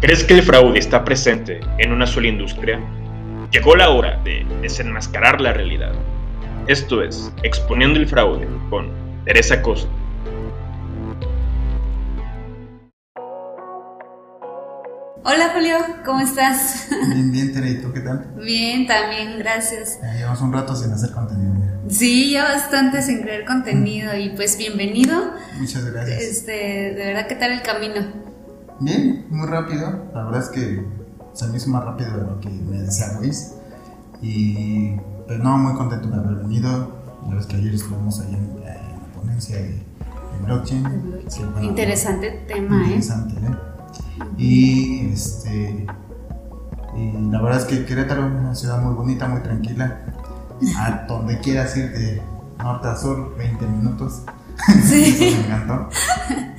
¿Crees que el fraude está presente en una sola industria? Llegó la hora de desenmascarar la realidad. Esto es Exponiendo el Fraude con Teresa Costa. Hola Julio, ¿cómo estás? Bien, bien, Tere, ¿y tú qué tal? Bien, también, gracias. Ya llevamos un rato sin hacer contenido. mira. Sí, ya bastante sin crear contenido y pues bienvenido. Muchas gracias. Este, de verdad, ¿qué tal el camino? Bien, muy rápido. La verdad es que se me hizo más rápido de lo que me decía Luis. Y pues no, muy contento de haber venido. La verdad es que ayer estuvimos ahí en, eh, en la ponencia de, de blockchain. que, bueno, Interesante tema, ¿eh? interesante, ¿eh? Y este. Y la verdad es que Querétaro es una ciudad muy bonita, muy tranquila. A donde quieras ir de norte a sur, 20 minutos. Sí. Eso me encantó.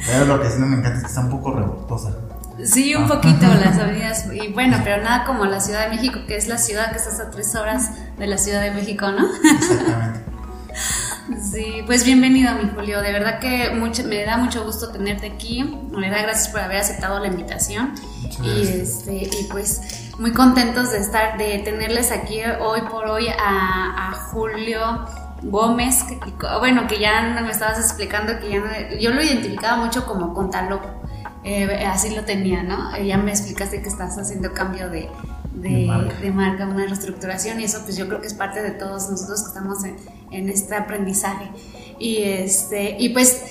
Pero lo que sí no me encanta es que está un poco revoltosa. Sí, un poquito las avenidas. Y bueno, pero nada como la Ciudad de México, que es la ciudad que está a tres horas de la Ciudad de México, ¿no? Exactamente. Sí, pues bienvenido, mi Julio. De verdad que mucho, me da mucho gusto tenerte aquí. Me da gracias por haber aceptado la invitación. Muchas Y, este, y pues muy contentos de estar, de tenerles aquí hoy por hoy a, a Julio Gómez, que, bueno, que ya me estabas explicando que ya no- yo lo identificaba mucho como contaloco, eh, así lo tenía, ¿no? Ya me explicaste que estás haciendo cambio de, de, De marca. de marca, una reestructuración y eso pues yo creo que es parte de todos nosotros que estamos en, en este aprendizaje. Y, este, y pues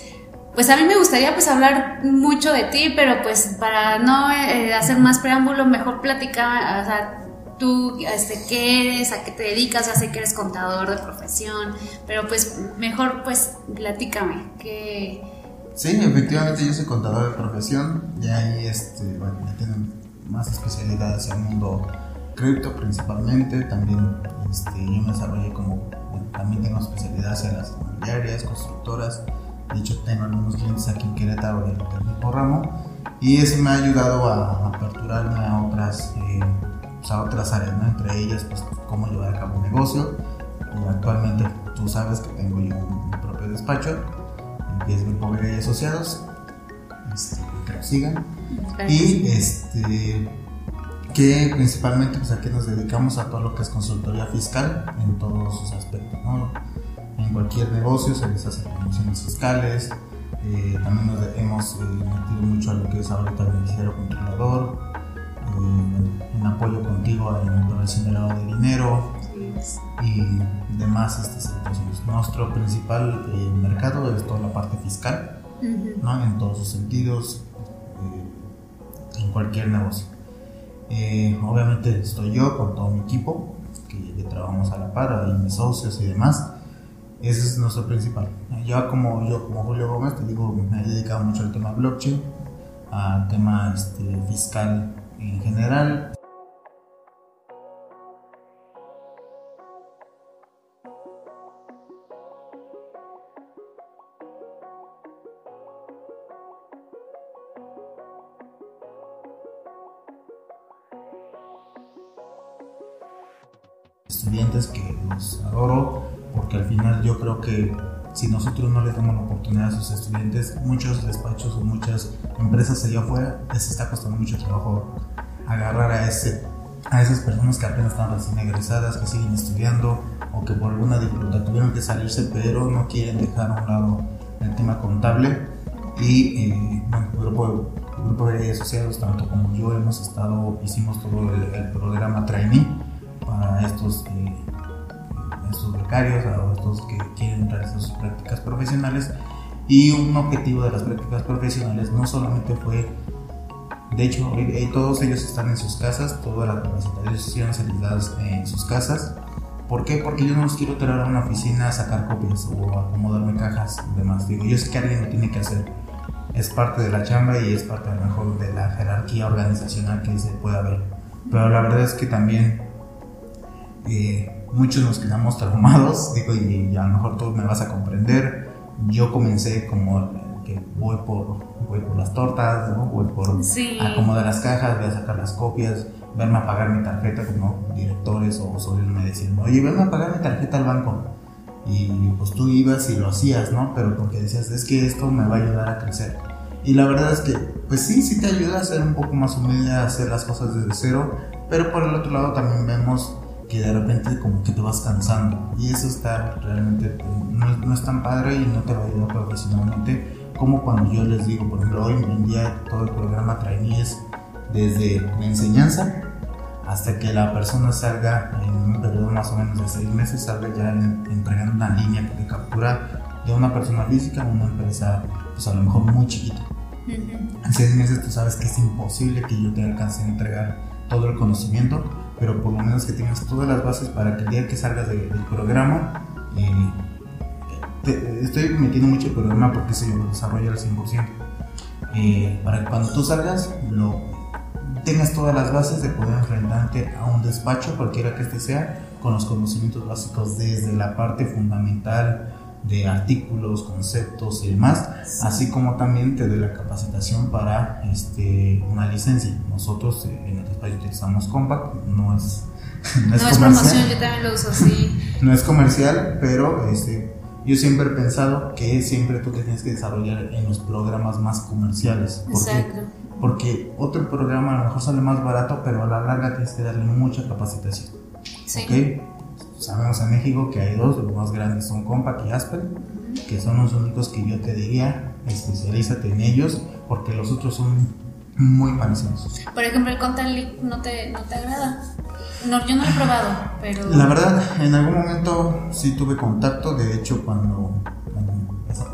pues a mí me gustaría pues hablar mucho de ti, pero pues para no eh, hacer más preámbulo, mejor platicar, o sea, tú, este, qué eres, a qué te dedicas, ya sé que eres contador de profesión, pero pues mejor pues platícame, que Sí, efectivamente yo soy contador de profesión. Ya ahí, este, bueno, tengo más especialidades en el mundo cripto principalmente. También este, yo me desarrollé como, también tengo especialidades en las inmobiliarias, constructoras. De hecho, tengo algunos clientes aquí en Querétaro del mismo ramo. Y eso me ha ayudado a aperturarme a otras, eh, pues, a otras áreas, ¿no? Entre ellas, pues, cómo llevar a cabo un negocio. Y actualmente tú sabes que tengo yo un, mi propio despacho que es Grupo Vega y Asociados, este, que lo sigan. Y este, que principalmente pues aquí nos dedicamos a todo lo que es consultoría fiscal en todos sus aspectos. ¿no? En cualquier negocio se les hace promociones fiscales, eh, también nos hemos eh, metido mucho a lo que es ahorita beneficiario controlador, eh, en apoyo contigo en prevención de lavado de dinero, y demás estas situaciones. Nuestro principal eh, mercado es toda la parte fiscal. ¿no? en todos sus sentidos, eh, en cualquier negocio. Eh, obviamente estoy yo con todo mi equipo, que, que trabajamos a la par, y mis socios y demás. Ese es nuestro principal. Yo como, yo como Julio Gómez, te digo, me he dedicado mucho al tema blockchain, al tema este, fiscal en general, creo que si nosotros no les damos la oportunidad a sus estudiantes, muchos despachos o muchas empresas allá afuera les está costando mucho trabajo agarrar a, ese, a esas personas que apenas están recién egresadas, que siguen estudiando o que por alguna dificultad tuvieron que salirse, pero no quieren dejar a un lado el tema contable. Y eh, bueno, el grupo, el grupo de asociados, tanto como yo, hemos estado, hicimos todo el, el programa Trainee para estos, eh, o estos que quieren realizar sus prácticas profesionales. Y un objetivo de las prácticas profesionales no solamente fue, de hecho, hoy todos ellos están en sus casas, todas las capacitaciones se les dan en sus casas. ¿Por qué? Porque yo no los quiero traer a una oficina a sacar copias o a acomodarme cajas y demás. Digo, yo sé que alguien lo tiene que hacer. Es parte de la chamba y es parte a lo mejor de la jerarquía organizacional que se puede haber. Pero la verdad es que también eh, muchos nos quedamos traumados, digo, y, y a lo mejor tú me vas a comprender. Yo comencé como el que voy por, voy por las tortas, ¿no? voy por Sí. acomodar las cajas, voy a sacar las copias, verme a pagar mi tarjeta, como directores o socios me decían, oye, venme a pagar mi tarjeta al banco. Y pues tú ibas y lo hacías, ¿no? Pero porque decías, es que esto me va a ayudar a crecer. Y la verdad es que, pues sí, sí te ayuda a ser un poco más humilde, a hacer las cosas desde cero, pero por el otro lado también vemos que de repente como que te vas cansando. Y eso está realmente no, no es tan padre y no te va a ayudar profesionalmente. Como cuando yo les digo, por ejemplo, hoy en día todo el programa trainees desde la enseñanza hasta que la persona salga en un periodo más o menos de seis meses, salga ya entregando una línea de captura de una persona física a una empresa, pues a lo mejor muy chiquita. En seis meses tú sabes que es imposible que yo te alcance a entregar todo el conocimiento, pero por lo menos que tengas todas las bases para que el día que salgas del programa, eh, estoy metiendo mucho el programa porque se lo desarrolla al 100%. Eh, para que cuando tú salgas, lo, tengas todas las bases de poder enfrentarte a un despacho, cualquiera que este sea, con los conocimientos básicos desde la parte fundamental de artículos, conceptos y demás, así como también te dé la capacitación para este, una licencia. Nosotros eh, en el despacho utilizamos Compact, no es, no es, promoción, yo también lo uso así. no es comercial, pero este, yo siempre he pensado que siempre tú te tienes que desarrollar en los programas más comerciales. Exacto. Porque otro programa a lo mejor sale más barato, pero a la larga tienes que darle mucha capacitación. Sí. ¿Ok? Sabemos en México que hay dos, los más grandes son Compact y Asper, que son los únicos que yo te diría, especialízate en ellos, porque los otros son muy parecidos. Por ejemplo, el Content League no te, no te agrada. No, yo no lo he probado, pero... La verdad, en algún momento sí tuve contacto, de hecho cuando...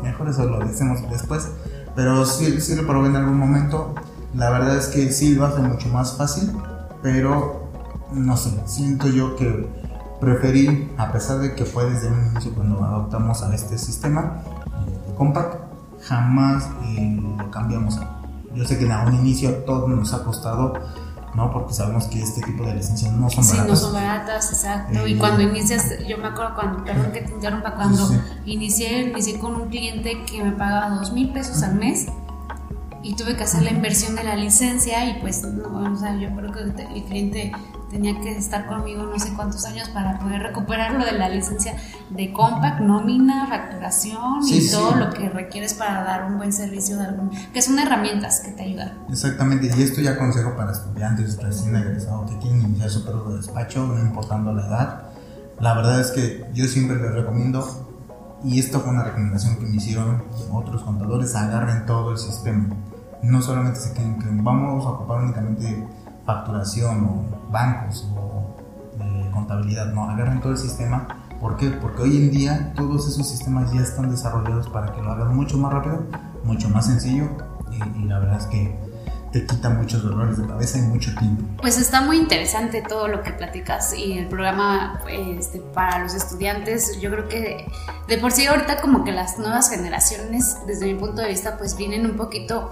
mejor eso lo decimos después, pero sí, sí lo probé en algún momento. La verdad es que sí lo hace mucho más fácil, pero no sé, siento yo que preferí, a pesar de que fue desde un inicio cuando adoptamos a este sistema eh, de Compact, jamás eh, lo cambiamos. Yo sé que en un inicio todo nos ha costado, ¿no? Porque sabemos que este tipo de licencias no son baratas. Sí, no son baratas, exacto. y eh, cuando inicias, yo me acuerdo cuando, perdón que te interrumpa, cuando inicié, inicié con un cliente que me pagaba dos mil pesos al mes y tuve que hacer la inversión de la licencia y pues, no, o sea, yo creo que el cliente tenía que estar conmigo no sé cuántos años para poder recuperar lo de la licencia de compact, nómina, facturación y todo lo que requieres para dar un buen servicio de algún, que son herramientas que te ayudan. Exactamente, y esto ya consejo para estudiantes recién egresados que quieren iniciar su periodo de despacho, no importando la edad. La verdad es que yo siempre les recomiendo, y esto fue una recomendación que me hicieron otros contadores, agarren todo el sistema. No solamente se queden que vamos a ocupar únicamente facturación o bancos o eh, contabilidad, no, agarren todo el sistema. ¿Por qué? Porque hoy en día todos esos sistemas ya están desarrollados para que lo hagan mucho más rápido, mucho más sencillo y, la verdad es que te quita muchos dolores de cabeza y mucho tiempo. Pues está muy interesante todo lo que platicas y el programa este, para los estudiantes. Yo creo que de por sí ahorita como que las nuevas generaciones, desde mi punto de vista, pues vienen un poquito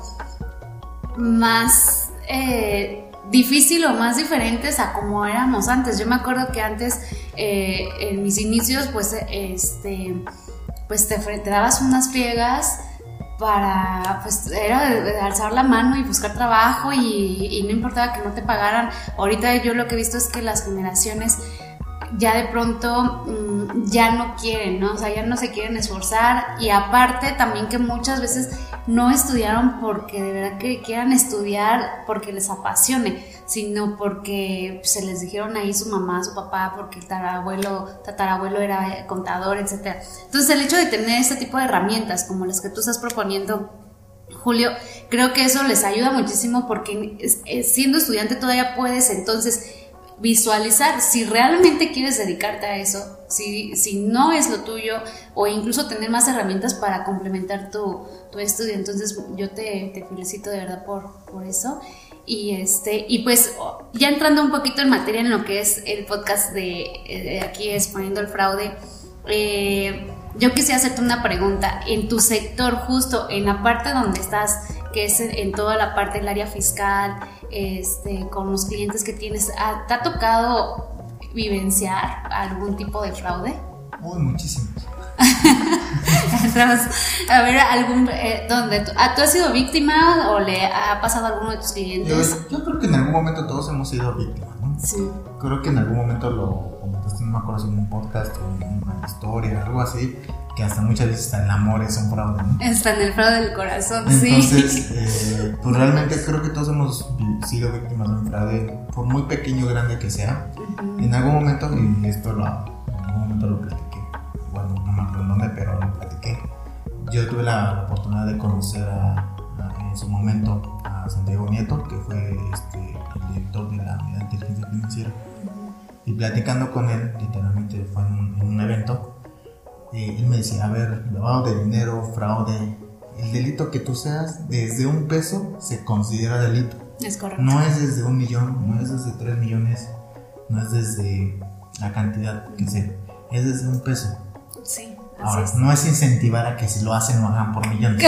más... Eh, difícil o más diferentes a como éramos antes. Yo me acuerdo que antes, eh, en mis inicios, pues, este, pues te, te dabas unas friegas para, pues era alzar la mano y buscar trabajo y, no importaba que no te pagaran. Ahorita yo lo que he visto es que las generaciones ya de pronto mm, ya no quieren, ¿no? O sea, ya no se quieren esforzar y aparte también que muchas veces no estudiaron porque de verdad que quieran estudiar porque les apasione, sino porque se les dijeron ahí su mamá, su papá, porque el tatarabuelo, tatarabuelo era contador, etc. Entonces el hecho de tener este tipo de herramientas como las que tú estás proponiendo, Julio, creo que eso les ayuda muchísimo porque siendo estudiante todavía puedes entonces visualizar si realmente quieres dedicarte a eso, si, si no es lo tuyo, o incluso tener más herramientas para complementar tu, tu estudio. Entonces yo te, felicito de verdad por, por eso. Y, este, y pues ya entrando un poquito en materia en lo que es el podcast de, aquí exponiendo el fraude, eh, yo quisiera hacerte una pregunta. En tu sector, justo en la parte donde estás, que es en toda la parte del área fiscal, este, con los clientes que tienes, ¿te ha tocado vivenciar algún tipo de fraude? Uy, muchísimos. a ver, algún, eh, ¿dónde tú, ah, tú, has sido víctima o le ha pasado a alguno de tus clientes? Yo, creo que en algún momento todos hemos sido víctimas, ¿no? Sí. Creo que en algún momento lo comentaste, no me acuerdo si en un podcast o en una historia, algo así, que hasta muchas veces el amor es un fraude. ¿no? Está en el fraude del corazón, Entonces, sí. eh, pues realmente creo que todos hemos sido víctimas de un fraude, por muy pequeño o grande que sea. En algún momento, y esto lo, en algún momento lo platiqué, bueno, no me acuerdo dónde, pero lo platiqué. Yo tuve la oportunidad de conocer a, a- en su momento a Santiago Nieto, que fue este, el director de la unidad de inteligencia financiera. Y platicando con él, literalmente fue en un, en un evento, eh, él me decía, a ver, lavado de dinero, fraude, el delito que tú seas, desde un peso se considera delito. Es correcto. No es desde un millón, no es desde tres millones, no es desde la cantidad que sea, es desde un peso. Sí, Ahora, es. no es incentivar a que si lo hacen lo hagan por millones.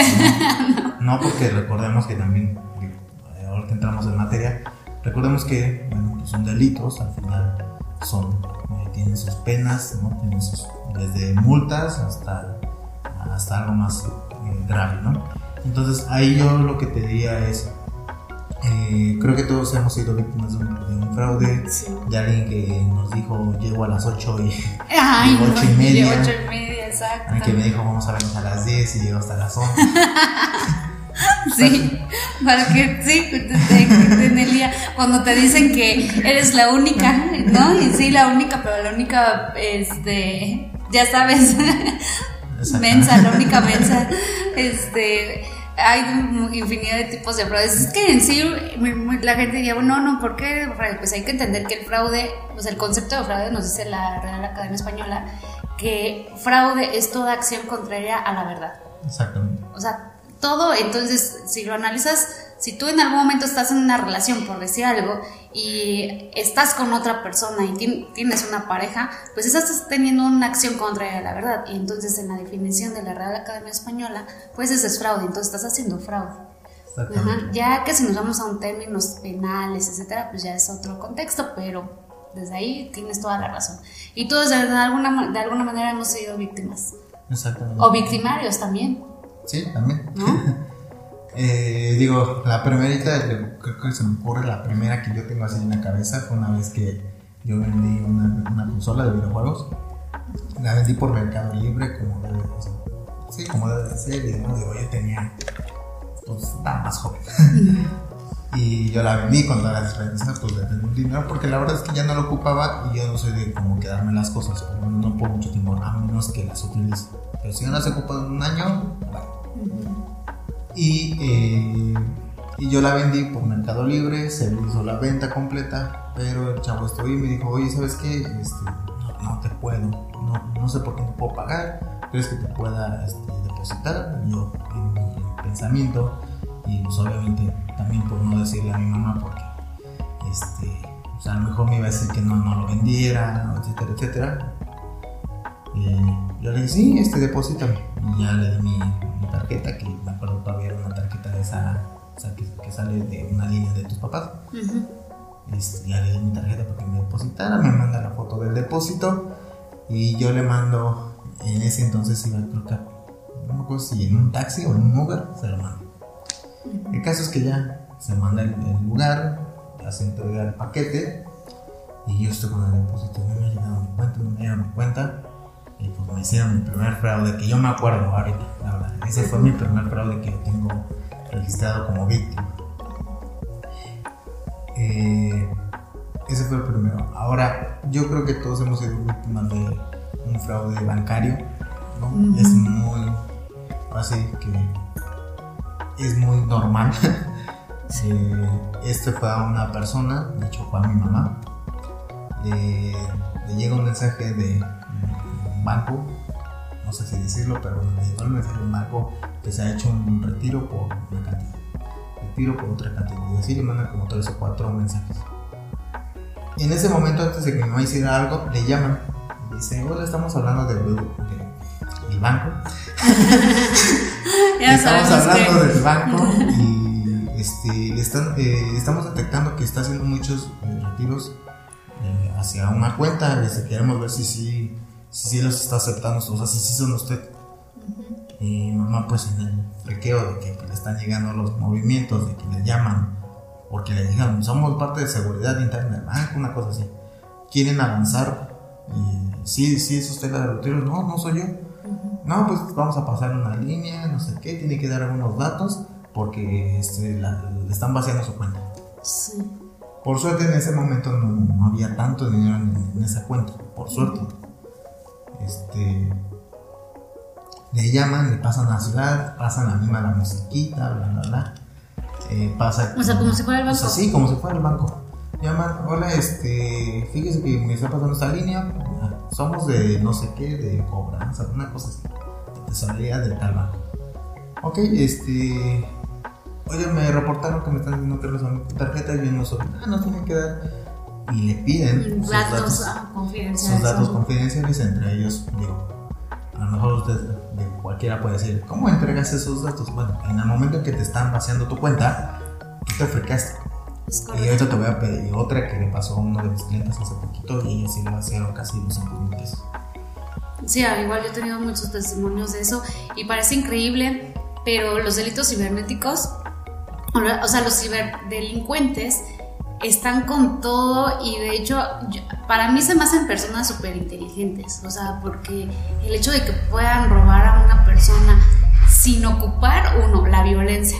No, no porque recordemos que también, eh, ahorita entramos en materia, recordemos que bueno, pues son delitos, al final son, eh, tienen sus penas, ¿no? tienen sus, desde multas hasta, hasta algo más eh, grave. ¿no? Entonces ahí yo lo que te diría es, eh, creo que todos hemos sido víctimas de un, de un fraude, Sí. de alguien que nos dijo llego a las 8 y Ay, no, ocho y media. de ocho y media, exacto. alguien que me dijo vamos a vernos a las 10 y llegó hasta las 11. Sí, para que, sí, en el día, cuando te dicen que eres la única, ¿no? Y sí, la única, pero la única, este, ya sabes, mensa, la única mensa, este, hay infinidad de tipos de fraudes. Es que en sí la gente diría, bueno, no, ¿por qué? Pues hay que entender que el fraude, pues el concepto de fraude nos dice la Real Academia Española, que fraude es toda acción contraria a la verdad. Exactamente. O sea, todo, entonces, si lo analizas, si tú en algún momento estás en una relación, por decir algo, y estás con otra persona y tien- tienes una pareja, pues estás teniendo una acción contraria a la verdad. Y entonces, en la definición de la Real Academia Española, pues ese es fraude, entonces estás haciendo fraude. Ajá. Ya que si nos vamos a un términos penales, etcétera, pues ya es otro contexto, pero desde ahí tienes toda la razón. Y todos de alguna, de alguna manera hemos sido víctimas. Exactamente. O victimarios también, Sí, también. ¿no? Eh, digo, la primerita, le- creo que se me ocurre, la primera que yo tengo así en la cabeza fue una vez que yo vendí una, una consola de videojuegos. La vendí por Mercado Libre, como debe de ser. Sí, como debe de ser. Y demás, digo, yo tenía, pues, estaba más joven. y yo la vendí todas las esperanzas, pues, de tener un dinero, porque la verdad es que ya no lo ocupaba y yo no soy de como quedarme las cosas, menos no por mucho tiempo, a menos que las utilice. Pero si no las ocupo en un año, bueno. Y, eh, y yo la vendí por Mercado Libre, se hizo la venta completa, pero el chavo estuvo y me dijo, oye, ¿sabes qué? Este, no, te puedo, no, no sé por qué no puedo pagar, ¿crees que te pueda este, depositar? Yo en mi pensamiento, y pues obviamente también por no decirle a mi mamá, porque este, o sea, a lo mejor me iba a decir que no, no lo vendiera, etcétera, etcétera. Eh, yo le dije, sí, este, deposítame. Y ya le di mi, mi tarjeta, que me acuerdo todavía era una tarjeta de esa, o sea, que, que sale de una línea de tus papás. Ujú. Este, ya le di mi tarjeta para que me depositara, me manda la foto del depósito y yo le mando, en ese entonces iba creo que, no me acuerdo si en un taxi o en un Uber, se lo mando. El caso es que ya se manda el, el lugar, ya se entrega el paquete y yo estoy con el depósito, no me ha llegado mi cuenta, no me ha llegado mi cuenta. Y pues me hicieron mi primer fraude, que yo me acuerdo ahorita, la verdad. Ese fue mi primer fraude que yo tengo registrado como víctima. Eh, ese fue el primero. Ahora, yo creo que todos hemos sido víctimas de un fraude bancario. Es muy, así que es muy normal. Eh, este fue a una persona, de hecho fue a mi mamá. Le, le llega un mensaje de banco, no sé si decirlo, pero mensaje de un banco que se ha hecho un retiro por una cantidad, retiro por otra cantidad, y así le mandan como tres o cuatro mensajes. Y en ese momento, antes de que mi mamá hiciera algo, le llaman y dice: Hola, estamos hablando de, de- del banco. Ya estamos hablando que- del banco y este, están, eh, estamos detectando que está haciendo muchos eh, retiros eh, hacia una cuenta. Les queremos ver si sí si, sí los está aceptando, o sea, si sí son usted. Y mi mamá, pues en el friqueo de que pues, le están llegando los movimientos, de que le llaman, porque le digan, somos parte de seguridad interna del banco, una cosa así. Quieren avanzar. Eh, sí, sí, es usted la de retiros. No, no soy yo. no, pues vamos a pasar una línea, no sé qué, tiene que dar algunos datos porque este, la- le están vaciando su cuenta. Sí. Por suerte en ese momento no, no había tanto dinero en, en esa cuenta, por suerte. Este, le llaman, le pasan a la ciudad, pasan a mí la musiquita, bla, bla, bla. Eh, pasa, O sea, como si fuera el o sea, banco. sí, como si fuera el banco. Llaman, hola, este, fíjese que me está pasando esta línea, somos de no sé qué, de cobranza, una cosa así, de tesorería de tal banco. Ok, este, oye, me reportaron que me están diciendo que son tarjetas y yo no soy, ah, no tienen que dar, y le piden sus Datos ah, confidenciales. sus datos confidenciales, entre ellos, digo, a lo mejor usted, de cualquiera puede decir, ¿cómo entregas esos datos? Bueno, en el momento en que te están vaciando tu cuenta, tú te frecaste. Es Y ahorita te voy a pedir otra que le pasó a uno de mis clientes hace poquito y ella sí le vaciaron casi los 5 mil pesos. Sí, ah, igual yo he tenido muchos testimonios de eso y parece increíble, pero los delitos cibernéticos, o sea, los ciberdelincuentes están con todo y de hecho yo- para mí se me hacen personas súper inteligentes, o sea, porque el hecho de que puedan robar a una persona sin ocupar, uno, la violencia,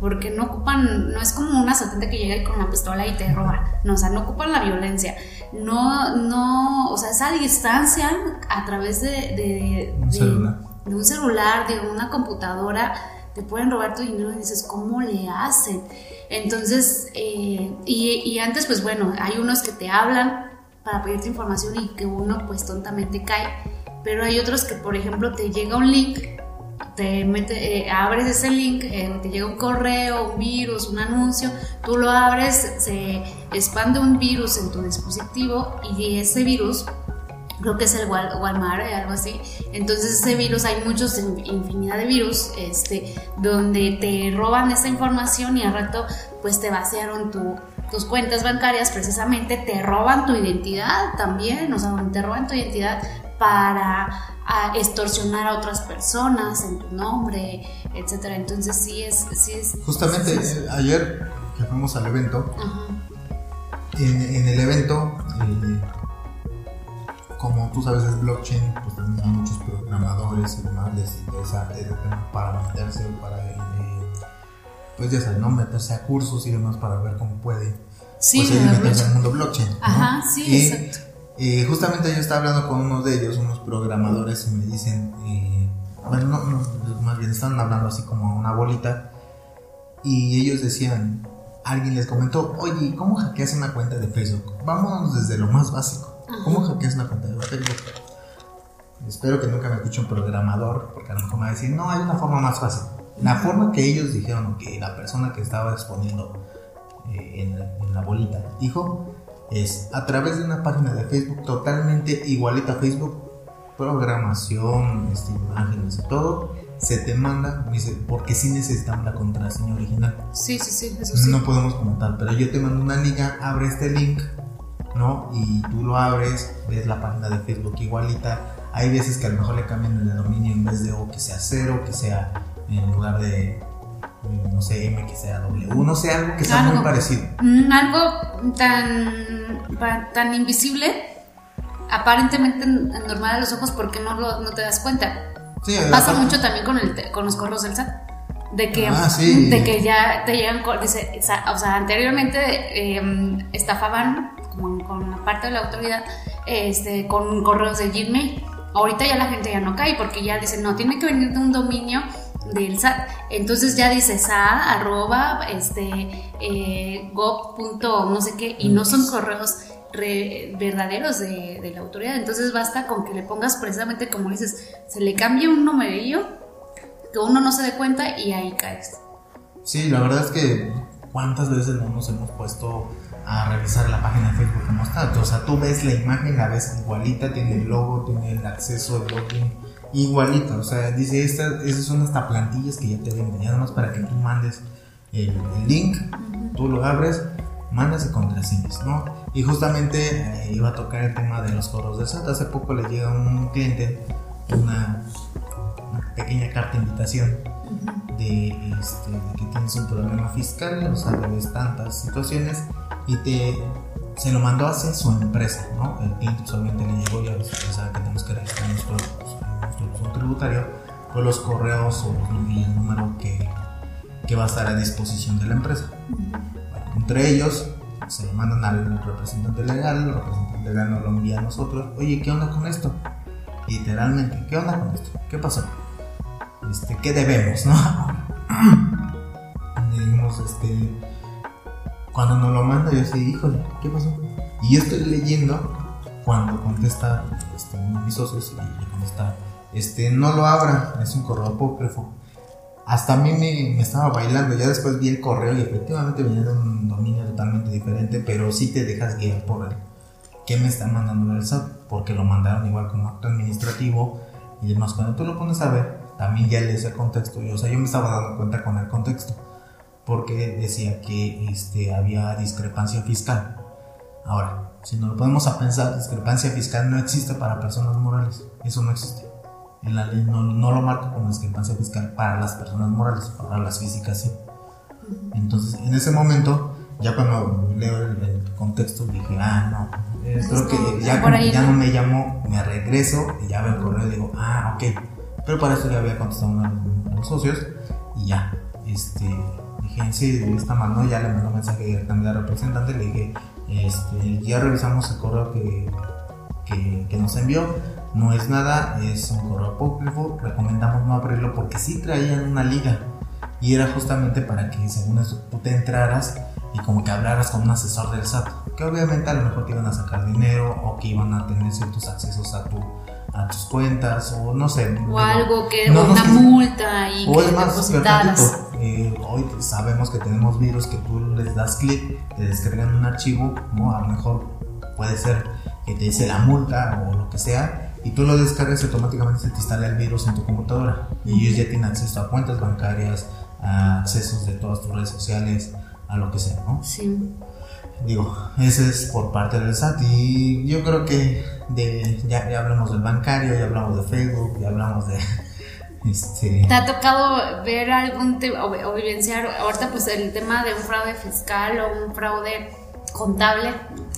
porque no ocupan, no es como un asaltante que llega con la pistola y te roba, no, o sea, no ocupan la violencia, no, no, o sea, esa distancia a través de, de, Un de- celular. de un celular, de una computadora, te pueden robar tu dinero y dices, ¿cómo le hacen? Entonces, eh, y, antes, pues bueno, hay unos que te hablan para pedirte información y que uno pues tontamente cae, pero hay otros que, por ejemplo, te llega un link, te mete, eh, abres ese link, eh, te llega un correo, un virus, un anuncio, tú lo abres, se expande un virus en tu dispositivo y ese virus creo que es el Wal- Walmart, eh, algo así. Entonces ese virus, hay muchos, in- infinidad de virus, este, donde te roban esa información y al rato pues te vaciaron tu, tus cuentas bancarias precisamente, te roban tu identidad también, o sea, donde te roban tu identidad para a, extorsionar a otras personas en tu nombre, etcétera. Entonces sí es, sí es. Justamente sí es- eh, ayer que fuimos al evento, en el evento, eh, como tú sabes es blockchain, pues también hay muchos programadores y demás les interesa tema para meterse, para eh, pues ya sabes, ¿no? meterse a cursos y demás para ver cómo puede Sí, pues, meterse al mundo blockchain. ¿no? Ajá, sí, Y, exacto. eh, justamente yo estaba hablando con uno de ellos, unos programadores, y me dicen, eh, bueno, no, no, más bien estaban hablando así como una bolita, y ellos decían, alguien les comentó, oye, ¿cómo hackeas una cuenta de Facebook? Vamos desde lo más básico. ¿Cómo hackeas una cuenta de Facebook? Espero que nunca me escuche un programador, porque a lo mejor me va a decir, no, hay una forma más fácil. La forma que ellos dijeron que la persona que estaba exponiendo eh, en, la- en la bolita dijo es a través de una página de Facebook totalmente igualita a Facebook, programación, este, imágenes y todo, se te manda, me dice, porque sí necesitamos la contraseña original. Sí, sí, sí, eso sí. No podemos como tal, pero yo te mando una liga, abre este link, ¿no? Y tú lo abres, ves la página de Facebook igualita. Hay veces que a lo mejor le cambian el dominio en vez de O que sea cero, que sea en lugar de, no sé, M que sea W, no sé, algo que sea Algo. muy parecido. Mm, algo tan, tan invisible, aparentemente normal a los ojos, porque no, lo- no te das cuenta. Sí, Pasa mucho también con, el, con los correos del SAT. De que, Ah, sí. de que ya te llegan, dice, o sea, anteriormente eh, estafaban con, con la parte de la autoridad este, con correos de Gmail. Ahorita ya la gente ya no cae porque ya dicen, no, tiene que venir de un dominio del SAT. Entonces ya dice SAT, arroba, este, eh, punto no sé qué, y no son correos re- verdaderos de, de la autoridad. Entonces basta con que le pongas precisamente como dices, se le cambie un numerillo, que uno no se dé cuenta y ahí caes. Sí, la verdad es que cuántas veces no nos hemos puesto a revisar la página de Facebook como está. O sea, tú ves la imagen, la ves igualita, tiene el logo, tiene el acceso, el login, igualito. O sea, dice, estas, esas son hasta plantillas que ya te venden, ya nada más para que tú mandes el, el link, tú lo abres, mandas y contraseñas, ¿no? Y justamente eh, iba a tocar el tema de los correos del SAT. Hace poco le llega a un cliente una, una pequeña carta de invitación de, este, de que tienes un problema fiscal, o sea, debes tantas situaciones y te se lo mandó hacia su empresa, ¿no? El cliente solamente le llegó ya ya sabe que tenemos que registrar nuestro, nuestro tributario, pues los correos o y el número que, que va a estar a disposición de la empresa. entre ellos se lo mandan al representante legal, el representante legal nos lo envía a nosotros, oye, ¿qué onda con esto? Literalmente, ¿qué onda con esto? ¿Qué pasó? Este, ¿Qué debemos, no? Digamos, este, cuando nos lo manda, yo sí, híjole, ¿qué pasó? Y yo estoy leyendo cuando contesta este, uno de mis socios y contesta, este, no lo abra, es un correo apócrifo. Hasta a mí me, estaba bailando, ya después vi el correo y efectivamente venía de un dominio totalmente diferente, pero sí te dejas guiar por el qué me están mandando el SAT, porque lo mandaron igual como acto administrativo y demás. Cuando tú lo pones a ver, también ya lees el contexto, o sea, yo me estaba dando cuenta con el contexto, porque decía que este, había discrepancia fiscal. Ahora, si nos lo podemos a pensar, discrepancia fiscal no existe para personas morales, eso no existe. En la ley no, no lo marca como discrepancia fiscal para las personas morales, para las físicas sí. Entonces, en ese momento, ya cuando leo el, contexto, dije, ah, no, creo que ya, ya no me llamo, me regreso y ya veo el correo y digo, ah, ok. Pero para eso ya había contestado uno de los socios y ya, este, dije, sí, de esta mano ya le mandó un mensaje directamente al representante, le dije, este, ya revisamos el correo que, que, nos envió. No es nada, es un correo apócrifo. Recomendamos no abrirlo porque sí traían una liga. Y era justamente para que según eso tú te entraras y como que hablaras con un asesor del SAT. Que obviamente a lo mejor te iban a sacar dinero o que iban a tener ciertos accesos a tu a tus cuentas o no sé. O algo que, una multa y o es más, eh, hoy sabemos que tenemos virus que tú les das clic, te descargan un archivo, ¿no? A lo mejor puede ser que te dice la multa o lo que sea, y tú lo descargas y automáticamente se te instala el virus en tu computadora. Y ellos ya tienen acceso a cuentas bancarias, a accesos de todas tus redes sociales, a lo que sea, ¿no? Sí. Digo, ese es por parte del SAT y yo creo que de, ya, ya hablamos del bancario, ya hablamos de Facebook, ya hablamos de este... ¿Te ha tocado ver algún tema o, vivenciar ahorita pues el tema de un fraude fiscal o un fraude contable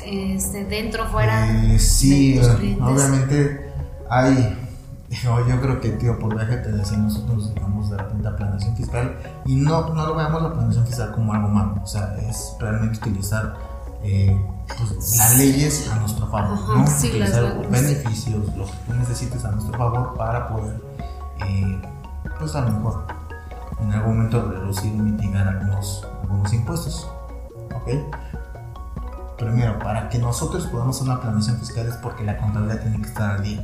este, dentro, fuera? Eh, sí, obviamente hay... Yo creo que, tío, por viaje te decía, nosotros digamos de repente a planeación fiscal y no, no lo veamos la planeación fiscal como algo malo, o sea, es realmente utilizar eh, pues, las leyes a nuestro favor, ¿no? utilizar beneficios, lo que tú necesites a nuestro favor para poder eh, pues a lo mejor en algún momento reducir y mitigar algunos, algunos impuestos. ¿Ok? Primero, para que nosotros podamos hacer una planeación fiscal es porque la contabilidad tiene que estar al día.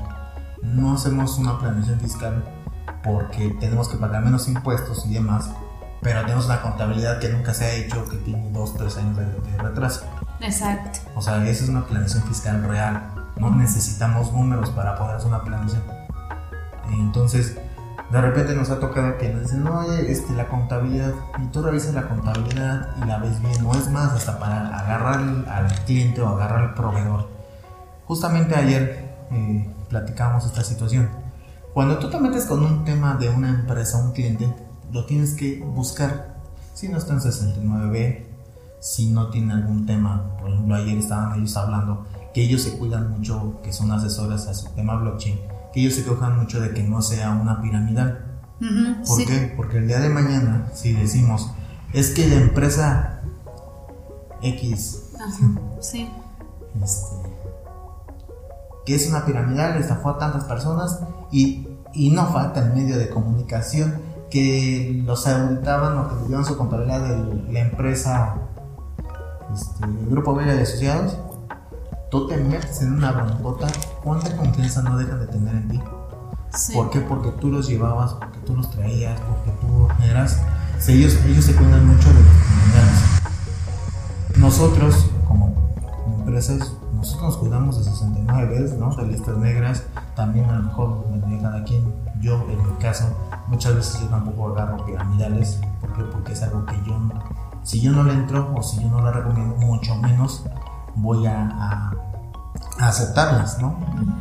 No hacemos una planeación fiscal porque tenemos que pagar menos impuestos y demás, pero tenemos una contabilidad que nunca se ha hecho, que tiene 2, 3 años de, de retraso. Exacto. O sea, esa es una planeación fiscal real. No necesitamos números para poder hacer una planeación. Entonces, de repente nos ha tocado que nos dicen, no, este, la contabilidad, y tú revisas la contabilidad y la ves bien, no es más, hasta para agarrar al cliente o agarrar al proveedor. Justamente ayer eh, platicábamos esta situación. Cuando tú te metes con un tema de una empresa, un cliente, lo tienes que buscar. Si no está en 69B, si no tiene algún tema, por ejemplo, ayer estaban ellos hablando que ellos se cuidan mucho, que son asesores a su tema blockchain que ellos se quejan mucho de que no sea una piramidal. ¿Por qué? Porque el día de mañana, si decimos, es que la empresa X, sí. Este, que es una piramidal, estafó a tantas personas y, y no falta el medio de comunicación que los auditaban o que le dieron su contabilidad de la empresa, este, el Grupo Bella de Asociados tú te metes en una broncota, cuánta confianza no dejan de tener en ti. ¿Por qué? Porque tú los llevabas, porque tú los traías, porque tú eras. ellos, ellos se cuidan mucho de los criminales. Nosotros, como empresas, nosotros nos cuidamos de 69 veces, ¿no? De listas negras, también a lo mejor de cada quien. Yo, en mi caso, muchas veces yo tampoco agarro piramidales. ¿Por qué? Porque es algo que yo, si yo no le entro o si yo no le recomiendo, mucho menos voy a, aceptarlas, ¿no?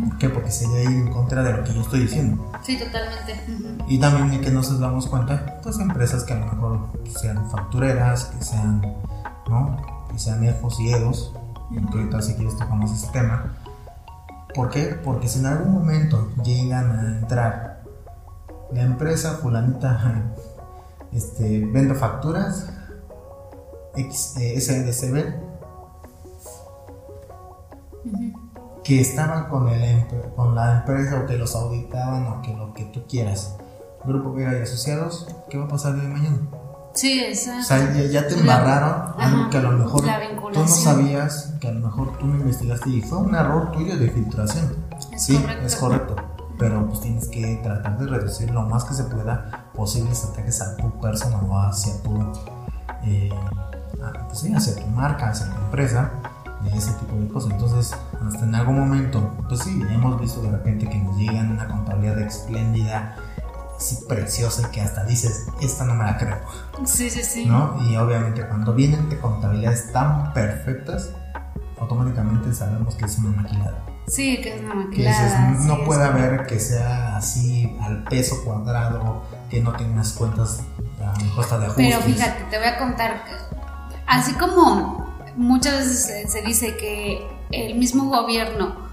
¿Por qué? Porque sería ir en contra de lo que yo estoy diciendo. Sí, totalmente. Y también que nos damos cuenta, pues empresas que a lo mejor sean factureras, que sean, ¿no? Que sean EFOS y EDOS, que ahorita si quieres tocamos ese tema. ¿Por qué? Porque si en algún momento llegan a entrar la empresa fulanita este, vende facturas X, eh, SDCB que estaban con, el, con la empresa o que los auditaban o que lo que tú quieras. Grupo Vega y Asociados, ¿qué va a pasar el día de mañana? Sí, exacto. O sea, ya, te embarraron algo que a lo mejor tú no sabías, que a lo mejor tú no investigaste y fue un error tuyo de filtración. sí, es correcto. Pero pues tienes que tratar de reducir lo más que se pueda posibles ataques a tu persona o hacia tu, eh, pues, sí, hacia tu marca, hacia tu empresa, de ese tipo de cosas. Entonces, hasta en algún momento, pues sí, hemos visto de repente que nos llegan una contabilidad espléndida así preciosa que hasta dices, esta no me la creo. Sí, sí, sí. ¿No? Y obviamente cuando vienen de contabilidades tan perfectas, automáticamente sabemos que es una maquilada. Sí, que es una maquilada. no puede haber que sea así al peso cuadrado, que no tengas cuentas a costa de ajustes. Pero fíjate, te voy a contar, así como muchas veces se dice que el mismo gobierno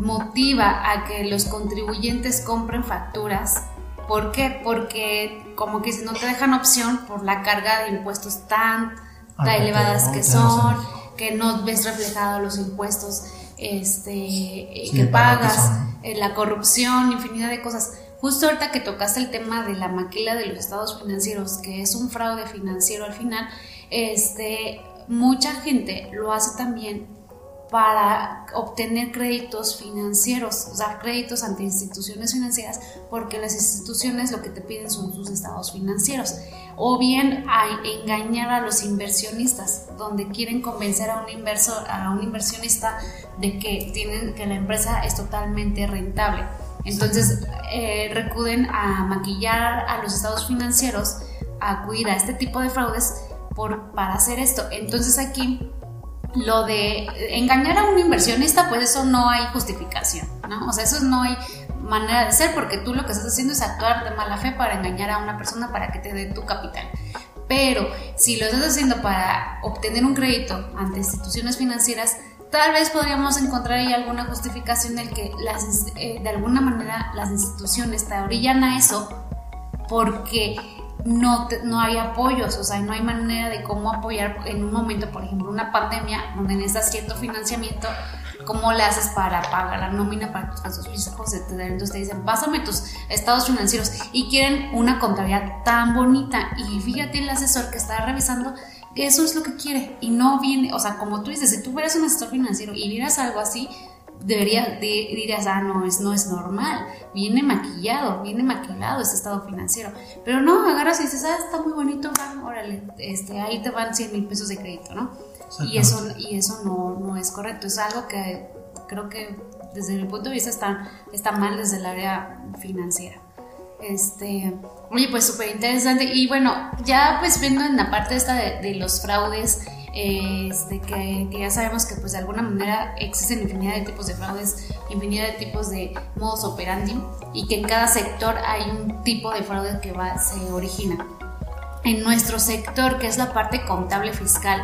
motiva a que los contribuyentes compren facturas ¿Por qué? Porque como que no te dejan opción por la carga de impuestos tan, tan elevadas que son, que no ves reflejados los impuestos este, que pagas, eh, la corrupción, infinidad de cosas. Justo ahorita que tocaste el tema de la maquila de los estados financieros, que es un fraude financiero al final, este, mucha gente lo hace también para obtener créditos financieros, o sea, créditos ante instituciones financieras, porque las instituciones lo que te piden son sus estados financieros. O bien a engañar a los inversionistas, donde quieren convencer a un inversor, a un inversionista de que tienen que la empresa es totalmente rentable. Entonces eh, recuden a maquillar a los estados financieros, a acudir a este tipo de fraudes por, para hacer esto. Entonces aquí lo de engañar a un inversionista, pues eso no hay justificación, ¿no? O sea, eso no hay manera de ser porque tú lo que estás haciendo es actuar de mala fe para engañar a una persona para que te dé tu capital. Pero si lo estás haciendo para obtener un crédito ante instituciones financieras, tal vez podríamos encontrar ahí alguna justificación del que las, eh, de alguna manera las instituciones te orillan a eso porque no, no hay apoyos, o sea, no hay manera de cómo apoyar en un momento, por ejemplo, una pandemia donde necesitas cierto financiamiento, ¿cómo le haces para pagar la nómina para tus gastos físicos, Entonces te dicen, pásame tus estados financieros y quieren una contabilidad tan bonita. Y fíjate el asesor que está revisando eso es lo que quiere y no viene, o sea, como tú dices, si tú fueras un asesor financiero y vieras algo así, debería, dirías, ah, no es, no es normal, viene maquillado, viene maquillado este estado financiero. Pero no, agarras y dices, ah, está muy bonito, órale, este, ahí te van 100 mil pesos de crédito, ¿no? Y eso, y eso no, no es correcto, es algo que creo que desde mi punto de vista está, está mal desde el área financiera. Este, oye, pues súper interesante. Y bueno, ya pues viendo en la parte esta de, de los fraudes, este, que, ya sabemos que pues de alguna manera existen infinidad de tipos de fraudes, infinidad de tipos de modos operandi y que en cada sector hay un tipo de fraude que va, se origina. En nuestro sector, que es la parte contable fiscal,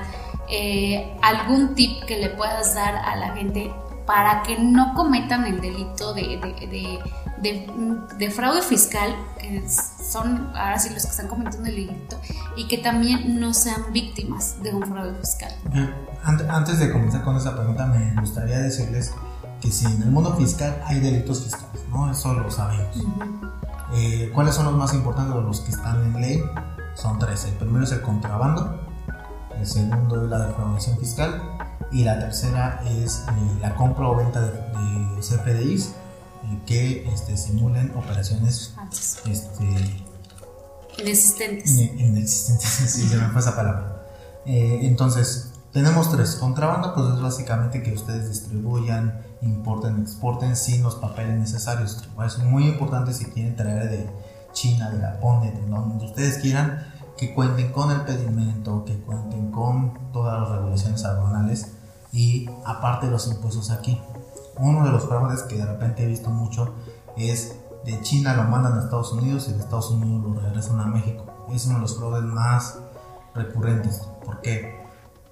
eh, algún tip que le puedas dar a la gente para que no cometan el delito de de, fraude fiscal, que son ahora sí los que están cometiendo el delito, y que también no sean víctimas de un fraude fiscal. Antes de comenzar con esa pregunta, me gustaría decirles que si en el mundo fiscal hay delitos fiscales, ¿no? Eso lo sabemos. Eh, ¿Cuáles son los más importantes de los que están en ley? Son tres. El primero es el contrabando, el segundo es la defraudación fiscal y la tercera es eh, la compra o venta de, de CFDIs que este, simulen operaciones este, inexistentes. Inexistentes, sí, se me fue esa palabra. Eh, entonces, tenemos tres. Contrabando, pues es básicamente que ustedes distribuyan, importen, exporten sin los papeles necesarios. Es muy importante si quieren traer de China, de Japón, de donde ustedes quieran, que cuenten con el pedimento, que cuenten con todas las regulaciones aduanales y aparte los impuestos aquí. Uno de los fraudes que de repente he visto mucho es de China lo mandan a Estados Unidos y de Estados Unidos lo regresan a México. Es uno de los fraudes más recurrentes. ¿Por qué?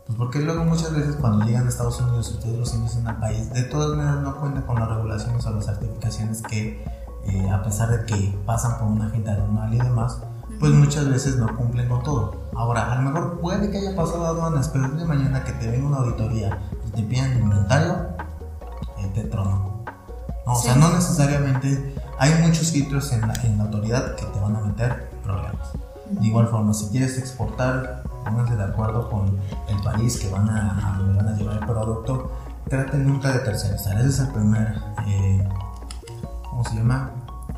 Pues porque luego muchas veces cuando llegan a Estados Unidos y ustedes los inician al país, de todas maneras no cuentan con las regulaciones o las certificaciones que eh, a pesar de que pasan por una agente aduanal y demás, pues muchas veces no cumplen con todo. Ahora, a lo mejor puede que haya pasado aduanas, pero de mañana que te venga una auditoría y te pidan inventario, te trono. No, O sea, no necesariamente hay muchos filtros en la, en la autoridad que te van a meter problemas. De igual forma, si quieres exportar, pónganse de acuerdo con el país que van a, a van a llevar el producto. Traten nunca de tercerizar. Ese es el primer, eh, ¿cómo se llama?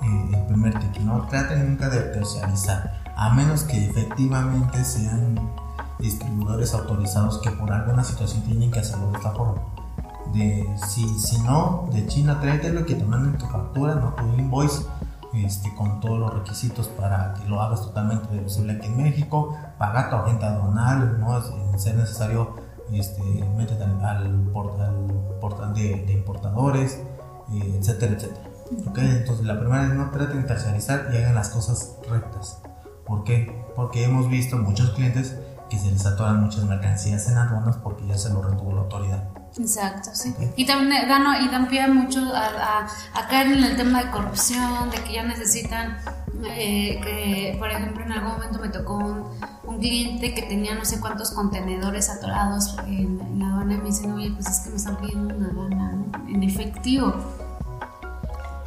Eh, el primer tip, ¿no? Traten nunca de terciarizar, a menos que efectivamente sean distribuidores autorizados que por alguna situación tienen que hacerlo de esta forma. De, si, si no, de China, tráetelo que te manden tu factura, no tu invoice, este, con todos los requisitos para que lo hagas totalmente deducible aquí en México, paga tu agente aduanal, ¿no? Si ser necesario, este, métete al, al portal, portal de, de importadores, eh, etcétera, etcétera. ¿ok? Entonces la primera es no traten de terciarizar y hagan las cosas rectas. ¿Por qué? Porque hemos visto muchos clientes que se les atoran muchas mercancías en aduanas porque ya se lo retuvo la autoridad. Exacto, sí. Y también eh, dan, y dan pie mucho a, a, a, caer en el tema de corrupción, de que ya necesitan, eh, que por ejemplo en algún momento me tocó un, un, cliente que tenía no sé cuántos contenedores atorados en, en la aduana y me dicen, oye, pues es que me están pidiendo una aduana en efectivo,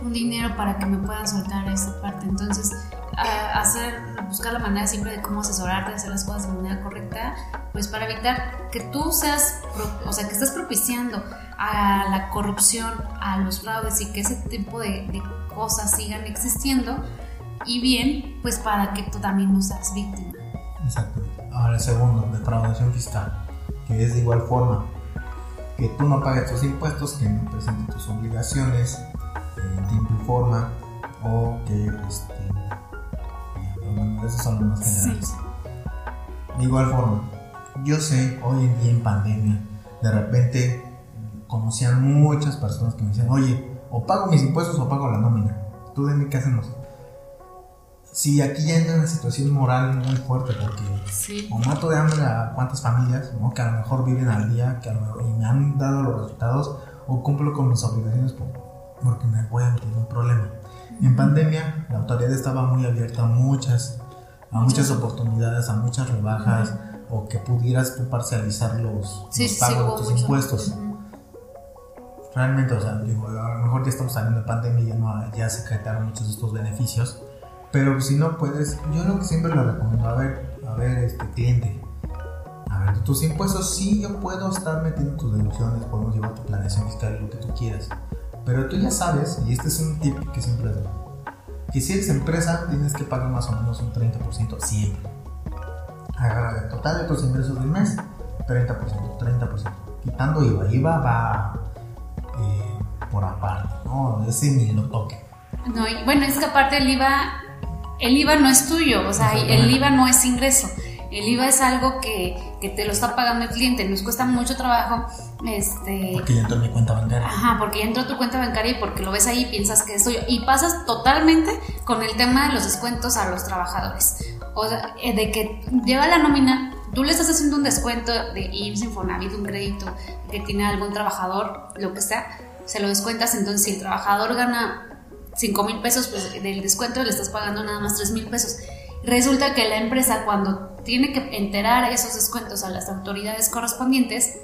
un dinero para que me puedan soltar esa parte. Entonces, hacer, buscar la manera siempre de cómo asesorarte, hacer las cosas de manera correcta, pues para evitar que tú seas, o sea, que estés propiciando a la corrupción, a los fraudes y que ese tipo de, de cosas sigan existiendo y bien, pues para que tú también no seas víctima. Exacto. Ahora el segundo, defraudación fiscal, que es de igual forma que tú no pagues tus impuestos, que no presentes tus obligaciones en tiempo y forma, o que este, esos más generales. Sí. De igual forma, yo sé, hoy en día en pandemia, de repente conocían muchas personas que me decían, oye, o pago mis impuestos o pago la nómina. Tú dime qué hacemos. Sí, aquí ya entra una situación moral muy fuerte porque sí. o mato de hambre a cuántas familias ¿no? que a lo mejor viven al día que a lo mejor, y me han dado los resultados o cumplo con mis obligaciones porque me voy a meter en un problema. En pandemia la autoridad estaba muy abierta a muchas, a muchas oportunidades, a muchas rebajas uh -huh. o que pudieras tú parcializar los, sí, los pagos sí, de tus mucho. impuestos. Uh -huh. Realmente, o sea, digo, a lo mejor ya estamos saliendo de pandemia y ya, no, ya se crearon muchos de estos beneficios, pero si no puedes, yo lo que siempre le recomiendo, a ver, a ver, este cliente, a ver, tus impuestos sí yo puedo estar metiendo tus deducciones, podemos llevar tu planeación fiscal, lo que tú quieras, pero tú ya sabes, y este es un tip que siempre doy, que si eres empresa tienes que pagar más o menos un 30% siempre. Agarra el total de tus ingresos del mes, 30%, 30%. Quitando IVA, IVA va eh, por aparte, ¿no? Ese ni lo toque. No, bueno, es que aparte el IVA, el IVA no es tuyo, o sea, el IVA no es ingreso. El IVA es algo que, que, te lo está pagando el cliente, nos cuesta mucho trabajo. Este, porque ya entró en mi cuenta bancaria. Ajá, porque ya entró tu cuenta bancaria y porque lo ves ahí y piensas que es tuyo. Y pasas totalmente con el tema de los descuentos a los trabajadores. O sea, eh, de que lleva la nómina, tú le estás haciendo un descuento de IMSS, Infonavit, un crédito que tiene algún trabajador, lo que sea, se lo descuentas. Entonces, si el trabajador gana 5 mil pesos, pues del descuento le estás pagando nada más 3 mil pesos. Resulta que la empresa cuando tiene que enterar esos descuentos a las autoridades correspondientes,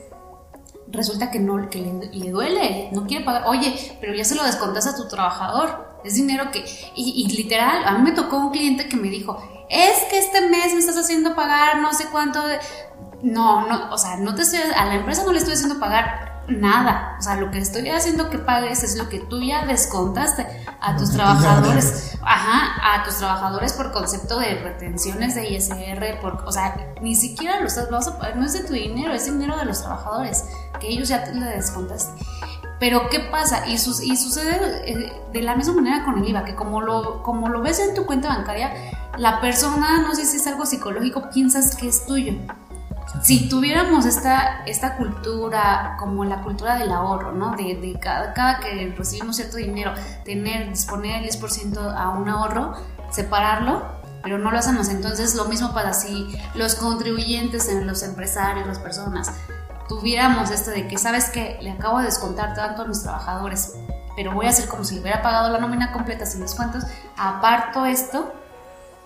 resulta que no que le, le, duele, no quiere pagar. Oye, pero ya se lo descontas a tu trabajador. Es dinero que y, y, literal, a mí me tocó un cliente que me dijo, "Es que este mes me estás haciendo pagar no sé cuánto de... no, no, o sea, no te estoy a la empresa no le estoy haciendo pagar nada. O sea, lo que estoy haciendo que pagues es lo que tú ya descontaste a tus trabajadores. Ajá, a tus trabajadores por concepto de retenciones de ISR, por, o sea, ni siquiera lo estás, vas a pagar, no es de tu dinero, es dinero de los trabajadores, que ellos ya te le descontaste. Pero ¿qué pasa? Y, su, y sucede de la misma manera con el IVA, que como lo, como lo ves en tu cuenta bancaria, la persona, no sé si es algo psicológico, piensas que es tuyo si tuviéramos esta, esta cultura como la cultura del ahorro, ¿no? De, de cada, cada, que recibimos cierto dinero, tener, disponer el 10% a un ahorro, separarlo, pero no lo hacemos. Entonces, lo mismo para si los contribuyentes, los empresarios, las personas, tuviéramos esto de que, ¿sabes que Le acabo de descontar tanto a mis trabajadores pero voy a hacer como si le hubiera pagado la nómina completa sin descuentos, aparto esto,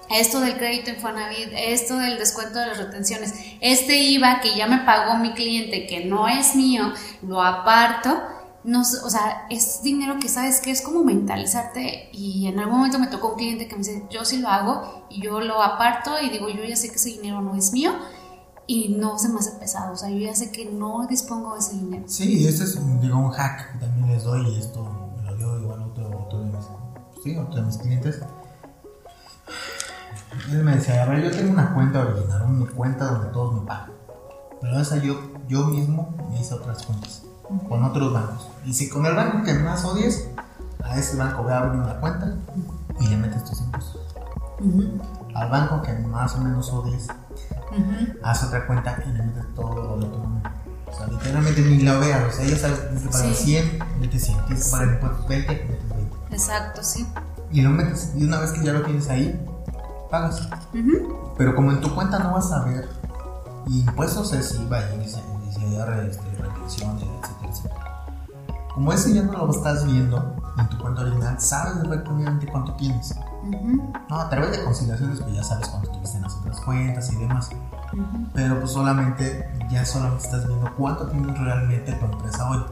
esto del crédito Infonavit, esto del descuento de las retenciones, este IVA que ya me pagó mi cliente que no es mío, lo aparto. No, o sea, es dinero que sabes que es como mentalizarte y en algún momento me tocó un cliente que me dice, yo sí lo hago y yo lo aparto y digo, yo ya sé que ese dinero no es mío y no se me hace pesado, o sea, yo ya sé que no dispongo de ese dinero. Sí, este es digo, un hack que también les doy y esto me lo dio igual otro, otro, de, mis, sí, otro de mis clientes. Él me decía, a ver, yo tengo una cuenta original, una cuenta donde todos me pagan. Pero esa yo, yo mismo me hice otras cuentas con otros bancos. Y si con el banco que más odies, a ese banco voy a abrir una cuenta y le metes tus impuestos. Al banco que más o menos odies, haz otra cuenta y le metes todo lo de tu nombre. O sea, literalmente ni la veas. O sea, ya sabes, tienes que pagar Sí. 100, metes 100. Tienes que pagar impuestos 20, metes 20. Exacto, sí. Y lo metes. Y una vez que ya lo tienes ahí, pagas. Pero como en tu cuenta no vas a ver impuestos es IVA, ICR, este, retenciones, etcétera, etcétera. Como ese ya no lo estás viendo en tu cuenta original, sabes perfectamente cuánto tienes. No, a través de conciliaciones pues ya sabes cuánto tuviste en las otras cuentas y demás. Pero pues solamente, ya solamente estás viendo cuánto tienes realmente tu empresa hoy.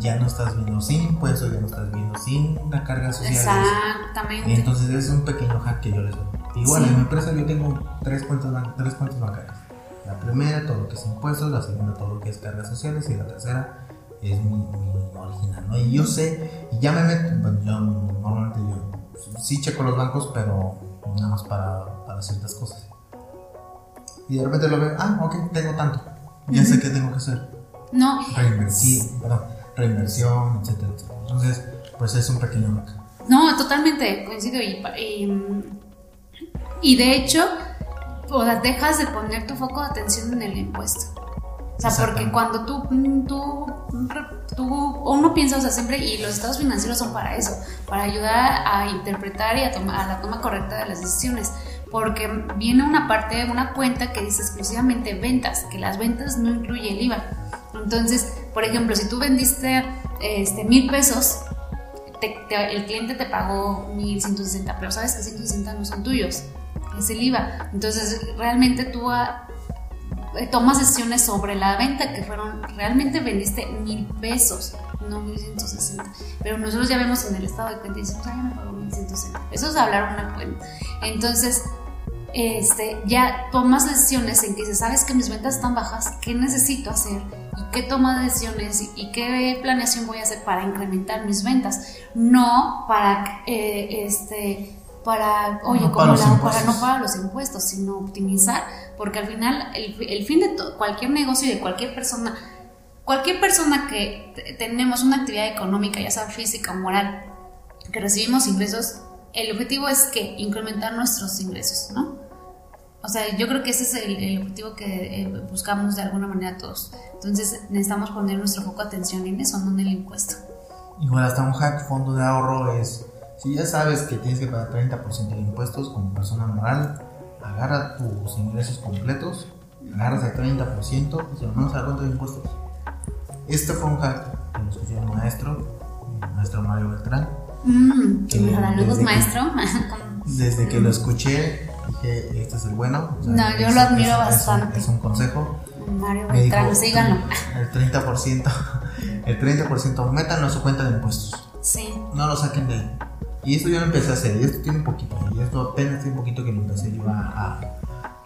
Ya no estás viendo sin impuestos, ya no estás viendo sin una carga social. Exactamente. Entonces es un pequeño hack que yo les doy. Igual Sí. en mi empresa yo tengo tres cuentas, tres cuentas bancarias. La primera todo lo que es impuestos, la segunda todo lo que es cargas sociales y la tercera es mi, mi original. ¿no? Y yo sé, y ya me meto, bueno, yo normalmente yo sí checo los bancos, pero nada más para, para ciertas cosas. Y de repente lo veo, ah, ok, tengo tanto. Ya sé qué tengo que hacer. No, Reinvertir, perdón, reinversión, etcétera, etcétera. Entonces, pues es un pequeño hack. No, totalmente, coincido. Y, y, y de hecho, o sea, dejas de poner tu foco de atención en el impuesto. O sea, porque cuando tú, tú, tú, uno piensa, o sea, siempre, y los estados financieros son para eso, para ayudar a interpretar y a, tomar, a la toma correcta de las decisiones. Porque viene una parte, una cuenta que dice exclusivamente ventas, que las ventas no incluye el IVA. Entonces, por ejemplo, si tú vendiste este, mil pesos, te- te- el cliente te pagó 1160, pero sabes que 160 no son tuyos, es el IVA. Entonces, realmente tú ah, eh, tomas decisiones sobre la venta que fueron, realmente vendiste mil pesos, no 1160. Pero nosotros ya vemos en el estado de cuenta y decimos, ah, ya me pagó 1160. Eso es hablar una cuenta. Entonces, este, ya tomas decisiones en que dices, sabes que mis ventas están bajas, ¿qué necesito hacer? ¿Y qué toma de decisiones? ¿Y, qué planeación voy a hacer para incrementar mis ventas? No para, eh, este, para, oye, No ¿cómo para para no pagar los impuestos, sino optimizar, porque al final el, el fin de to- cualquier negocio y de cualquier persona, cualquier persona que te- tenemos una actividad económica, ya sea física o moral, que recibimos ingresos, el objetivo es que incrementar nuestros ingresos, ¿no? O sea, yo creo que ese es el, el objetivo que eh, buscamos de alguna manera todos. Entonces necesitamos poner nuestro foco de atención en eso, no en el impuesto. Igual hasta un hack fondo de ahorro es, si ya sabes que tienes que pagar 30% de impuestos como persona moral, agarra tus ingresos completos, agarras el 30% y se lo mandas a la cuenta de impuestos. Este fue un hack que nos escuchó el maestro, el maestro Mario Beltrán. Mm, que me saludos, maestro. Desde que lo escuché, dije, este es el bueno. O sea, No, yo es- lo admiro es- es un- bastante. Es un consejo. Mario dijo, Beltrán, síganlo. el 30%, el 30%, métanlo a su cuenta de impuestos. Sí. no lo saquen de ahí. Y esto yo lo empecé a hacer, y esto tiene un poquito, y esto apenas tiene un poquito que lo empecé yo a, a,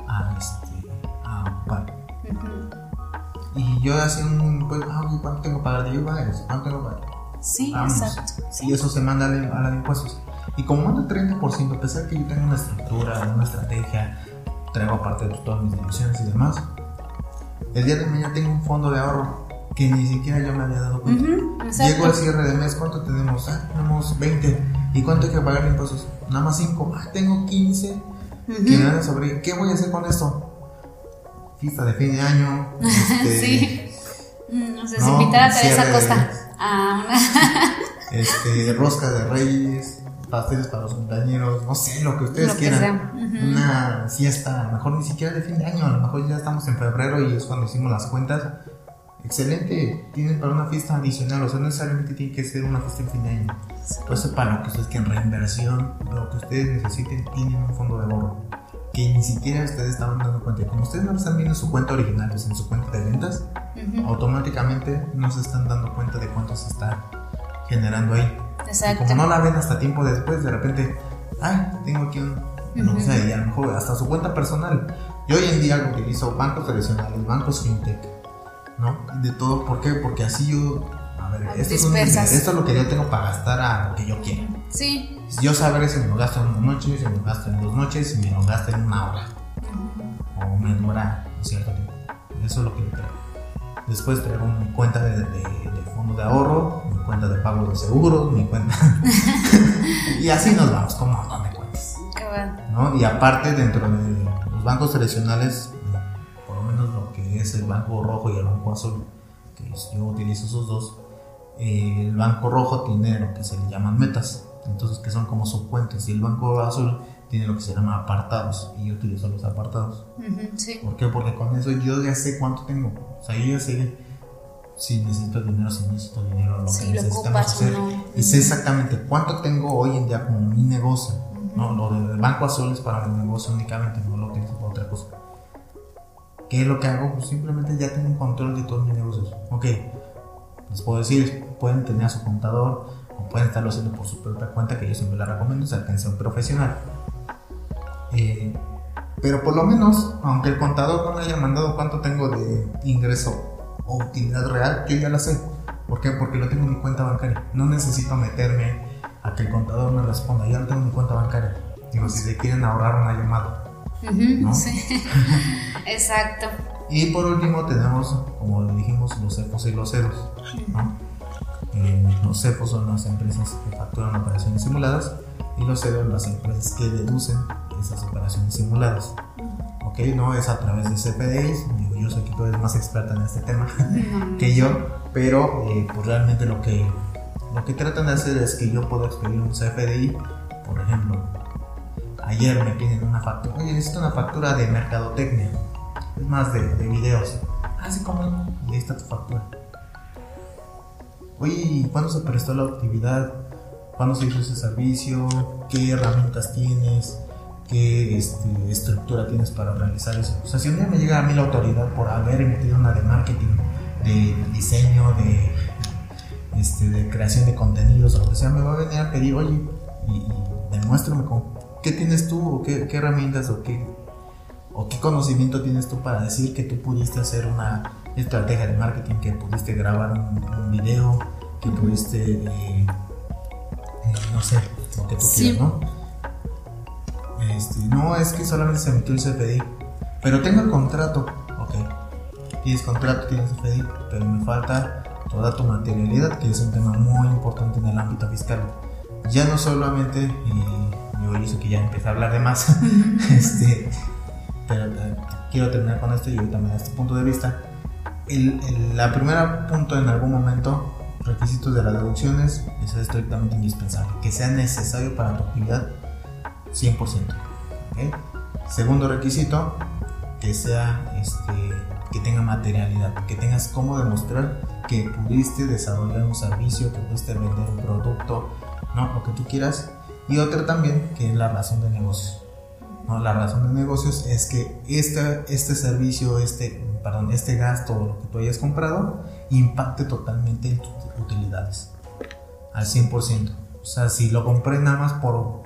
a, este, a ocupar. Ujú. Y yo hacía un, pues, ah, ¿cuánto tengo que pagar de IVA? Es, ¿Cuánto tengo que pagar? Sí, Vamos. exacto. Y Sí. eso se manda a la, de impuestos. Y como manda el 30%, a pesar que yo tengo una estructura, una estrategia, traigo aparte de todas mis dimensiones y demás, el día de mañana tengo un fondo de ahorro que ni siquiera yo me había dado cuenta. Ujú, Llego exacto. al cierre de mes, ¿cuánto tenemos? Ah, tenemos 20. ¿Y cuánto hay que pagar de impuestos? Nada más 5. Ah, tengo 15 Ujú. que me van a sobre. ¿Qué voy a hacer con esto? Fiesta de fin de año. este, Sí. Mm, No, si invitar a Teresa Costa a una. este, rosca de reyes, pasteles para los compañeros, no sé, lo que ustedes Lo que quieran. sea. Ujú. Una fiesta, a lo mejor ni siquiera de fin de año, a lo mejor ya estamos en febrero y es cuando hicimos las cuentas. Excelente, tienen para una fiesta adicional, o sea, no necesariamente tiene que ser una fiesta en fin de año. Entonces, para lo que ustedes quieren reinversión, lo que ustedes necesiten, tienen un fondo de ahorro que ni siquiera ustedes estaban dando cuenta. Como ustedes no están viendo su cuenta original, pues en su cuenta de ventas, automáticamente no se están dando cuenta de cuánto se está generando ahí. Exacto. Y como no la ven hasta tiempo después, de repente, ay, tengo aquí un, no sé, y a lo mejor hasta su cuenta personal. Yo hoy en día utilizo bancos tradicionales, bancos fintech, ¿no? De todo, ¿por qué? Porque así yo, a ver, esto es, esto es lo que yo tengo para gastar a lo que yo quiero. Sí. Yo sabré si me lo gasto en una noche, si me lo gasto en dos noches, si me lo gasto en una hora. O me dura un cierto tiempo. Eso es lo que yo traigo. Después traigo mi cuenta de, de, de fondo de ahorro, mi cuenta de pago de seguros, mi cuenta. y así nos vamos, como un montón de cuentas. ¿no? Y aparte, dentro de los bancos tradicionales, que es el banco rojo y el banco azul, que es- yo utilizo esos dos, eh, el banco rojo tiene lo que se le llaman metas, entonces que son como subcuentas, y el banco azul tiene lo que se llama apartados, y yo utilizo los apartados. Ujú, Sí. ¿Por qué? Porque con eso yo ya sé cuánto tengo, o sea, yo ya sé si necesito dinero, si necesito dinero, lo Si que necesitamos hacer, no. sé exactamente cuánto tengo hoy en día como mi negocio. ¿no? Lo del banco azul es para mi negocio únicamente, no ¿Qué es lo que hago? Pues simplemente ya tengo un control de todos mis negocios. Ok, les puedo decir, pueden tener a su contador o pueden estarlo haciendo por su propia cuenta, que yo siempre la recomiendo, es atención profesional. Eh, pero por lo menos, aunque el contador no me haya mandado cuánto tengo de ingreso o utilidad real, yo ya la sé. ¿Por qué? Porque lo tengo en mi cuenta bancaria. No necesito meterme a que el contador me responda. Ya lo tengo en mi cuenta bancaria. Digo, si se quieren ahorrar una llamada. Ujú, ¿no? Sí. Exacto. Y por último tenemos, como dijimos, los CEPOS y los CEDOS. ¿no? Eh, los CEPOS son las empresas que facturan operaciones simuladas y los CEDOS las empresas que deducen esas operaciones simuladas. ¿Ok? No es a través de CFDIs. Digo, yo sé que tú eres más experta en este tema que yo, pero eh, pues realmente lo que, lo que tratan de hacer es que yo puedo expedir un CFDI, por ejemplo, ayer me piden una factura, oye, necesito una factura de mercadotecnia, es más de, de videos, así como, no, y ahí está tu factura. Oye, ¿y cuándo se prestó la actividad? ¿Cuándo se hizo ese servicio? ¿Qué herramientas tienes? ¿Qué este, estructura tienes para realizar eso? O sea, si un día me llega a mí la autoridad por haber emitido una de marketing, de diseño, de, este, de creación de contenidos o lo que sea, me va a venir a pedir, oye, y, demuéstrame con, qué tienes tú o qué, qué herramientas o qué, o qué conocimiento tienes tú para decir que tú pudiste hacer una estrategia de marketing, que pudiste grabar un, un video, que pudiste, eh, eh, no sé, lo que tú Sí. quieras, ¿no? Este, no, es que solamente se emitió el CFDI, pero tengo el contrato, ok. Tienes contrato, tienes CFDI, pero me falta toda tu materialidad, que es un tema muy importante en el ámbito fiscal. Ya no solamente, y yo, yo sé que ya empecé a hablar de más, este, pero eh, quiero terminar con esto y ahorita me da este punto de vista. El, el- la primera punto en algún momento, requisitos de las deducciones, es estrictamente indispensable, que sea necesario para tu actividad 100%. ¿ok? Segundo requisito, que sea este, que tenga materialidad, que tengas cómo demostrar que pudiste desarrollar un servicio, que pudiste vender un producto, ¿no? lo que tú quieras. Y otra también, que es la razón de negocios. ¿no? La razón de negocios es que este, este servicio, este, perdón, este gasto que tú hayas comprado impacte totalmente en tus utilidades. Al 100%. O sea, si lo compré nada más por...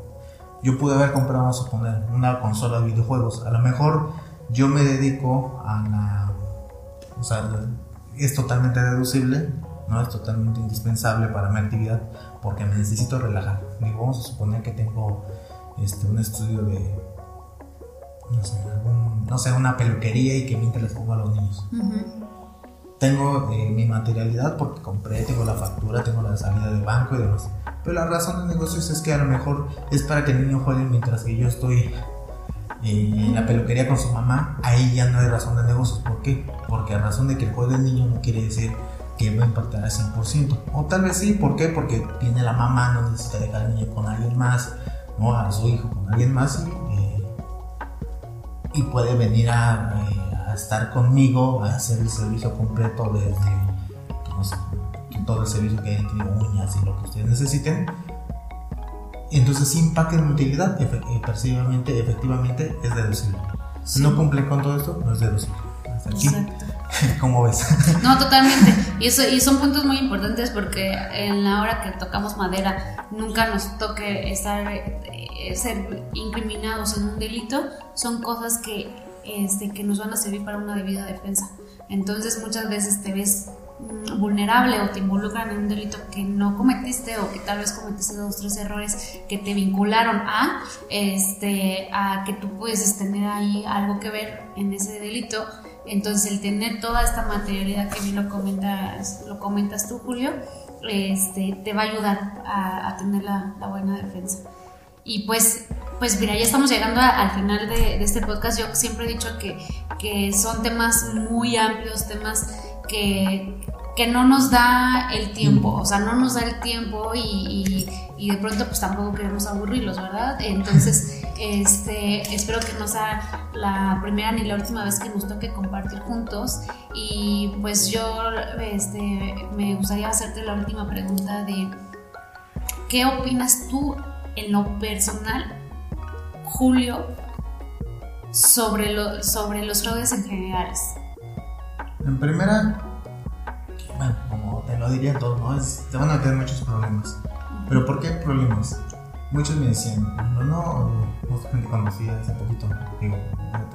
Yo pude haber comprado, vamos a suponer, una consola de videojuegos. A lo mejor yo me dedico a la... O sea, es totalmente deducible, ¿no? Es totalmente indispensable para mi actividad porque me necesito relajar. Digo, vamos a suponer que tengo este, un estudio de, no sé, algún- no sé, una peluquería y que mientras les pongo a los niños. Tengo eh, mi materialidad porque compré, tengo la factura, tengo la salida del banco y demás. Pero la razón de negocios es que a lo mejor es para que el niño juegue mientras que yo estoy eh, en la peluquería con su mamá. Ahí ya no hay razón de negocios. ¿Por qué? Porque a razón de que el juego del niño no quiere decir que va a impactar al 100%. O tal vez sí, ¿por qué? Porque tiene la mamá, no necesita dejar al niño con alguien más, no a su hijo con alguien más y, eh, y puede venir a, eh, a estar conmigo, a hacer el servicio completo desde no sé, todo el servicio que hay entre uñas y lo que ustedes necesiten. Entonces, si impacta en utilidad, efectivamente, efectivamente es deducible. Si no cumple con todo esto, no es deducible. Exacto. ¿Cómo ves? No, totalmente. Y, eso, y son puntos muy importantes porque en la hora que tocamos madera nunca nos toque estar eh, ser incriminados en un delito. Son cosas que, este, que nos van a servir para una debida defensa. Entonces muchas veces te ves mm, vulnerable o te involucran en un delito que no cometiste o que tal vez cometiste dos tres errores que te vincularon a este a que tú puedes tener ahí algo que ver en ese delito entonces, el tener toda esta materialidad que bien lo comentas, lo comentas tú, Julio, este, te va a ayudar a, tener la, buena defensa. Y pues, pues mira, ya estamos llegando al final de, este podcast. Yo siempre he dicho que, que son temas muy amplios, temas que, que no nos da el tiempo, o sea, no nos da el tiempo y, y, de pronto pues tampoco queremos aburrirlos, ¿verdad? Entonces, este, espero que no sea la primera ni la última vez que nos toque compartir juntos y pues yo este, me gustaría hacerte la última pregunta de ¿qué opinas tú en lo personal, Julio, sobre, lo, sobre los fraudes en general? En primera, bueno, como te lo diría todo, ¿no? te van a tener muchos problemas. ¿Pero por qué problemas? Muchos me decían, no, no, gente conocida hace poquito, digo,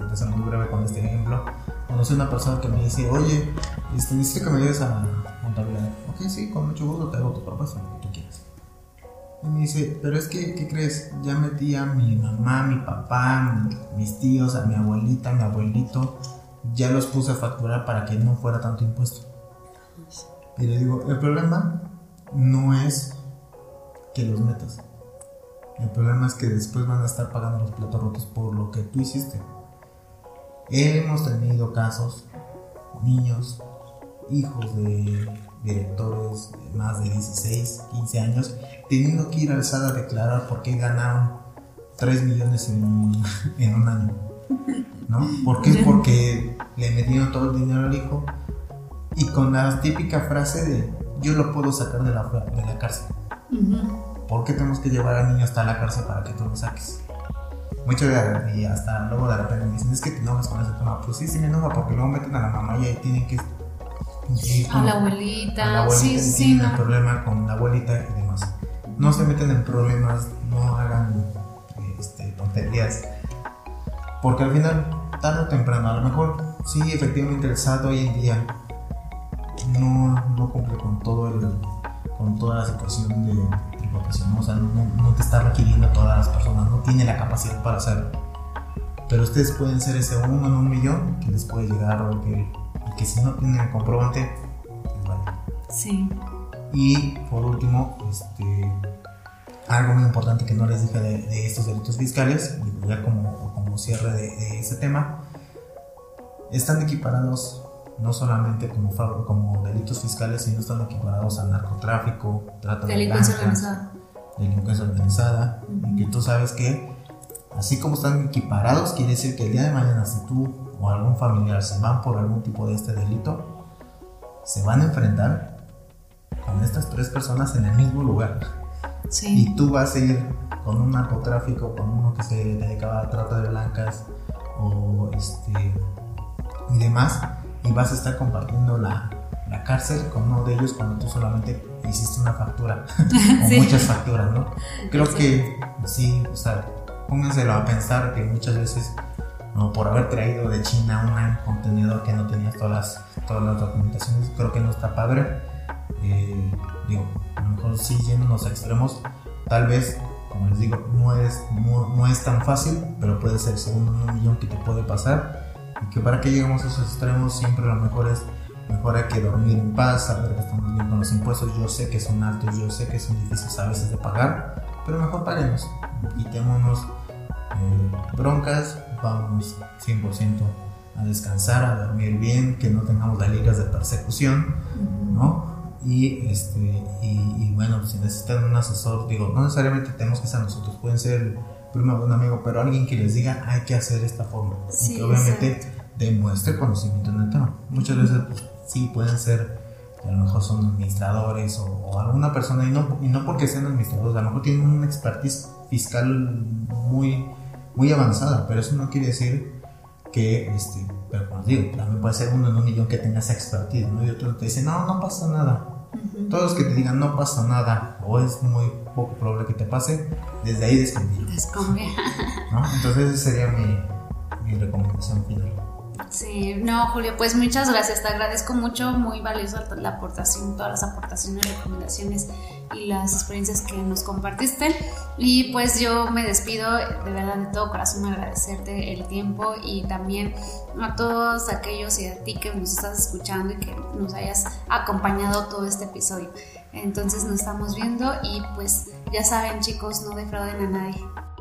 te ser muy breve con este ejemplo. Conocí a una persona que me dice, oye, este, necesito que me ayudes a contabilidad. Ok, sí, con mucho gusto te hago tu propuesta, lo que tú quieras. Y me dice, pero es que, ¿qué crees? Ya metí a mi mamá, mi papá, mis tíos, a mi abuelita, a mi abuelito, ya los puse a facturar para que no fuera tanto impuesto. Y le digo, el problema no es que los metas. El problema es que después van a estar pagando los platos rotos por lo que tú hiciste. Hemos tenido casos, niños, hijos de directores de más de 16, 15 años, teniendo que ir al SAD a declarar por qué ganaron 3 millones en un, en un año. ¿No? ¿Por qué? Porque le metieron todo el dinero al hijo y con la típica frase de yo lo puedo sacar de la, de la cárcel. ¿Por qué tenemos que llevar al niño hasta la cárcel para que tú lo saques? Muchos de, y hasta luego de repente me dicen, es que te enojas con ese tema. Pues sí, sí me enoja porque luego meten a la mamá y ahí tienen que a la abuelita. A la abuelita sí, sí, tienen problema con la abuelita y demás. No se meten en problemas, no hagan este, tonterías. Porque al final, tarde o temprano, a lo mejor sí, efectivamente el SAT hoy en día no, no cumple con todo el, con toda la situación de tributación, o sea, no, te está requiriendo a todas las personas, no tiene la capacidad para hacerlo. Pero ustedes pueden ser ese uno en un millón que les puede llegar o que, y que si no tienen el comprobante, les vale. Sí. Y por último, este, algo muy importante que no les dije de, estos delitos fiscales, ya como, como cierre de, de ese tema, están equiparados no solamente como, como delitos fiscales, sino están equiparados al narcotráfico, trata de delincuencia organizada. Delincuencia organizada. Y que tú sabes que, así como están equiparados, quiere decir que el día de mañana, si tú o algún familiar se van por algún tipo de este delito, se van a enfrentar con estas tres personas en el mismo lugar. Sí. Y tú vas a ir con un narcotráfico, con uno que se dedicaba a trata de blancas o este y demás y vas a estar compartiendo la, la cárcel con uno de ellos cuando tú solamente hiciste una factura o muchas facturas, ¿no? Creo que sí, o sea, pónganselo a pensar que muchas veces no, por haber traído de China un contenedor que no tenía todas las, todas las documentaciones, creo que no está padre. Eh, digo, a lo mejor sí yéndonos a extremos, tal vez, como les digo, no es, no, no es tan fácil, pero puede ser segundo un millón que te puede pasar y que para que lleguemos a esos extremos siempre lo mejor es mejor hay que dormir en paz, saber que estamos bien con los impuestos. Yo sé que son altos, yo sé que son difíciles a veces de pagar, pero mejor paguemos, quitémonos eh, broncas, vamos 100% a descansar, a dormir bien, que no tengamos delirios de persecución, ¿no? Y, este, y, bueno, si necesitan un asesor, digo, no necesariamente tenemos que ser nosotros, pueden ser prima un amigo, pero alguien que les diga hay que hacer esta forma. Sí, obviamente demuestre conocimiento en el tema. Muchas veces pues, sí pueden ser, a lo mejor son administradores o, alguna persona, y no, y no porque sean administradores, a lo mejor tienen una expertise fiscal muy, muy avanzada, pero eso no quiere decir que, este, pero como digo, también puede ser uno en un millón que tenga esa expertise, ¿no? Y otro te dice, no, no pasa nada. Todos los que te digan no pasa nada o es muy poco probable que te pase, desde ahí desconfía. ¿no? Entonces esa sería mi, mi recomendación final. Sí, no, Julio, pues muchas gracias, te agradezco mucho, muy valiosa la aportación, todas las aportaciones, recomendaciones y las experiencias que nos compartiste. Y pues yo me despido de verdad de todo corazón agradecerte el tiempo y también a todos aquellos y a ti que nos estás escuchando y que nos hayas acompañado todo este episodio. Entonces nos estamos viendo y pues ya saben chicos, no defrauden a nadie.